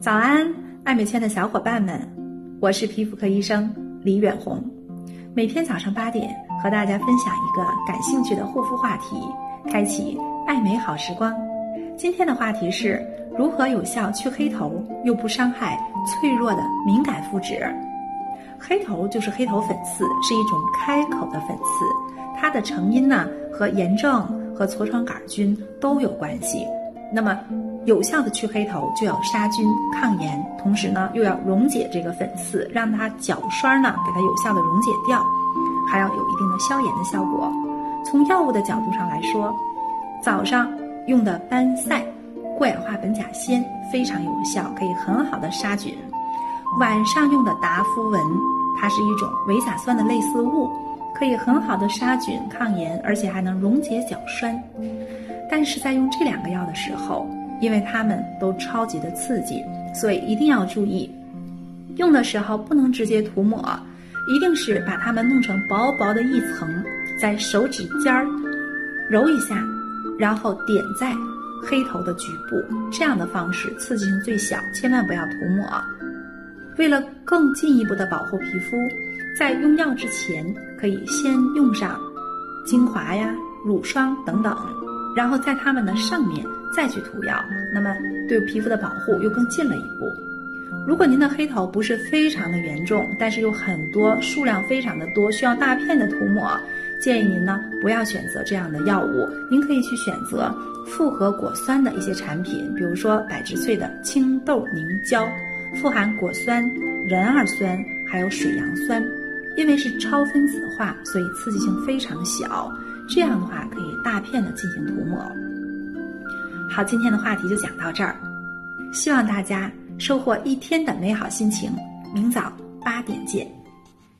早安，爱美圈的小伙伴们，我是皮肤科医生李远红。每天早上八点和大家分享一个感兴趣的护肤话题，开启爱美好时光。今天的话题是如何有效去黑头又不伤害脆弱的敏感肤质。黑头就是黑头粉刺，是一种开口的粉刺，它的成因呢和炎症和痤疮杆菌都有关系。那么。有效的去黑头就要杀菌抗炎，同时呢又要溶解这个粉刺，让它角栓呢给它有效的溶解掉，还要有一定的消炎的效果。从药物的角度上来说，早上用的班赛过氧化苯甲酰非常有效，可以很好的杀菌。晚上用的达肤文，它是一种维甲酸的类似物，可以很好的杀菌抗炎，而且还能溶解角栓。但是在用这两个药的时候，因为它们都超级的刺激，所以一定要注意，用的时候不能直接涂抹，一定是把它们弄成薄薄的一层，在手指尖儿揉一下，然后点在黑头的局部，这样的方式刺激性最小，千万不要涂抹。为了更进一步的保护皮肤，在用药之前可以先用上精华呀、乳霜等等，然后在它们的上面。再去涂药，那么对皮肤的保护又更进了一步。如果您的黑头不是非常的严重，但是有很多数量非常的多，需要大片的涂抹，建议您呢不要选择这样的药物。您可以去选择复合果酸的一些产品，比如说百植萃的青豆凝胶，富含果酸、壬二酸还有水杨酸，因为是超分子化，所以刺激性非常小。这样的话可以大片的进行涂抹。好，今天的话题就讲到这儿，希望大家收获一天的美好心情。明早八点见。